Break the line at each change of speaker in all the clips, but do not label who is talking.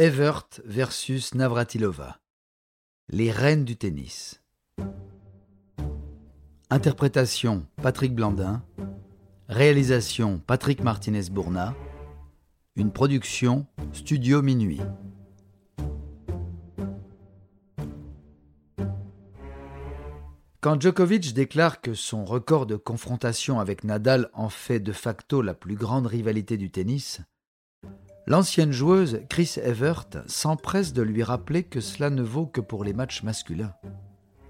Evert versus Navratilova. Les reines du tennis. Interprétation Patrick Blandin. Réalisation Patrick Martinez-Bourna. Une production Studio Minuit. Quand Djokovic déclare que son record de confrontation avec Nadal en fait de facto la plus grande rivalité du tennis, L'ancienne joueuse Chris Evert s'empresse de lui rappeler que cela ne vaut que pour les matchs masculins.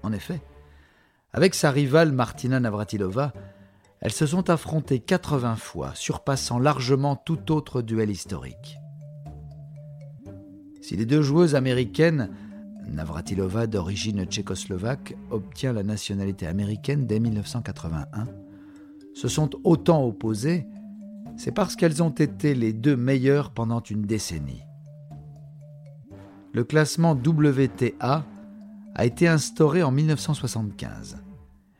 En effet, avec sa rivale Martina Navratilova, elles se sont affrontées 80 fois, surpassant largement tout autre duel historique. Si les deux joueuses américaines, Navratilova d'origine tchécoslovaque, obtient la nationalité américaine dès 1981, se sont autant opposées c'est parce qu'elles ont été les deux meilleures pendant une décennie. Le classement WTA a été instauré en 1975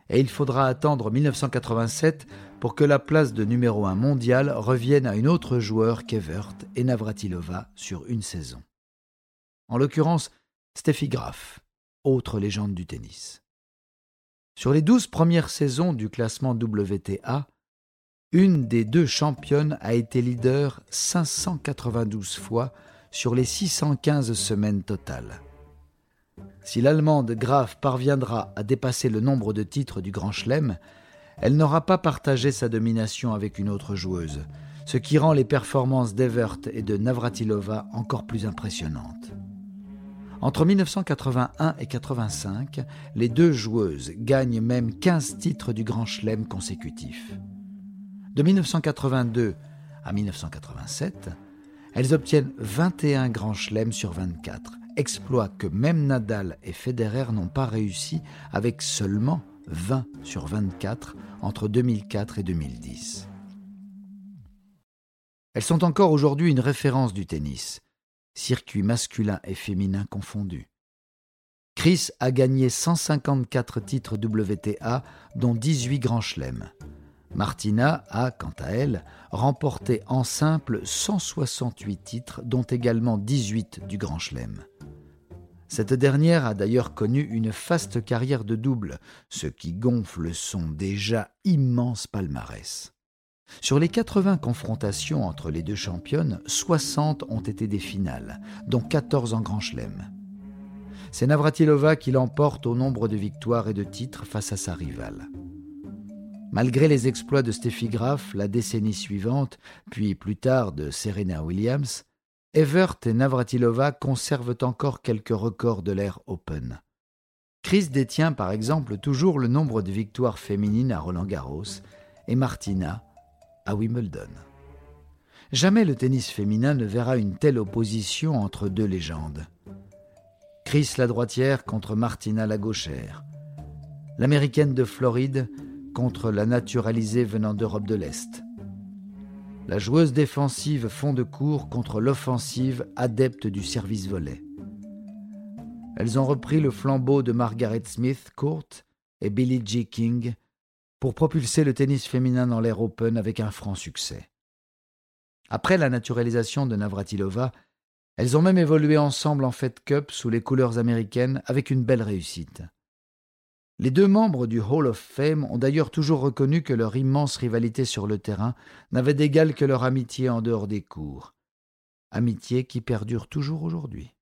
et il faudra attendre 1987 pour que la place de numéro 1 mondial revienne à une autre joueur qu'Evert et Navratilova sur une saison. En l'occurrence, Steffi Graf, autre légende du tennis. Sur les douze premières saisons du classement WTA, une des deux championnes a été leader 592 fois sur les 615 semaines totales. Si l'Allemande Graf parviendra à dépasser le nombre de titres du Grand Chelem, elle n'aura pas partagé sa domination avec une autre joueuse, ce qui rend les performances d'Evert et de Navratilova encore plus impressionnantes. Entre 1981 et 1985, les deux joueuses gagnent même 15 titres du Grand Chelem consécutifs. De 1982 à 1987, elles obtiennent 21 grands chelems sur 24, exploit que même Nadal et Federer n'ont pas réussi avec seulement 20 sur 24 entre 2004 et 2010. Elles sont encore aujourd'hui une référence du tennis, circuit masculin et féminin confondus. Chris a gagné 154 titres WTA, dont 18 grands chelems. Martina a, quant à elle, remporté en simple 168 titres, dont également 18 du Grand Chelem. Cette dernière a d'ailleurs connu une faste carrière de double, ce qui gonfle son déjà immense palmarès. Sur les 80 confrontations entre les deux championnes, 60 ont été des finales, dont 14 en Grand Chelem. C'est Navratilova qui l'emporte au nombre de victoires et de titres face à sa rivale. Malgré les exploits de Steffi Graf la décennie suivante, puis plus tard de Serena Williams, Evert et Navratilova conservent encore quelques records de l'ère Open. Chris détient par exemple toujours le nombre de victoires féminines à Roland Garros et Martina à Wimbledon. Jamais le tennis féminin ne verra une telle opposition entre deux légendes. Chris la droitière contre Martina la gauchère. L'américaine de Floride contre la naturalisée venant d'Europe de l'Est. La joueuse défensive fond de cour contre l'offensive adepte du service volet. Elles ont repris le flambeau de Margaret Smith Court et Billie G. King pour propulser le tennis féminin dans l'ère open avec un franc succès. Après la naturalisation de Navratilova, elles ont même évolué ensemble en Fed Cup sous les couleurs américaines avec une belle réussite. Les deux membres du Hall of Fame ont d'ailleurs toujours reconnu que leur immense rivalité sur le terrain n'avait d'égal que leur amitié en dehors des cours. Amitié qui perdure toujours aujourd'hui.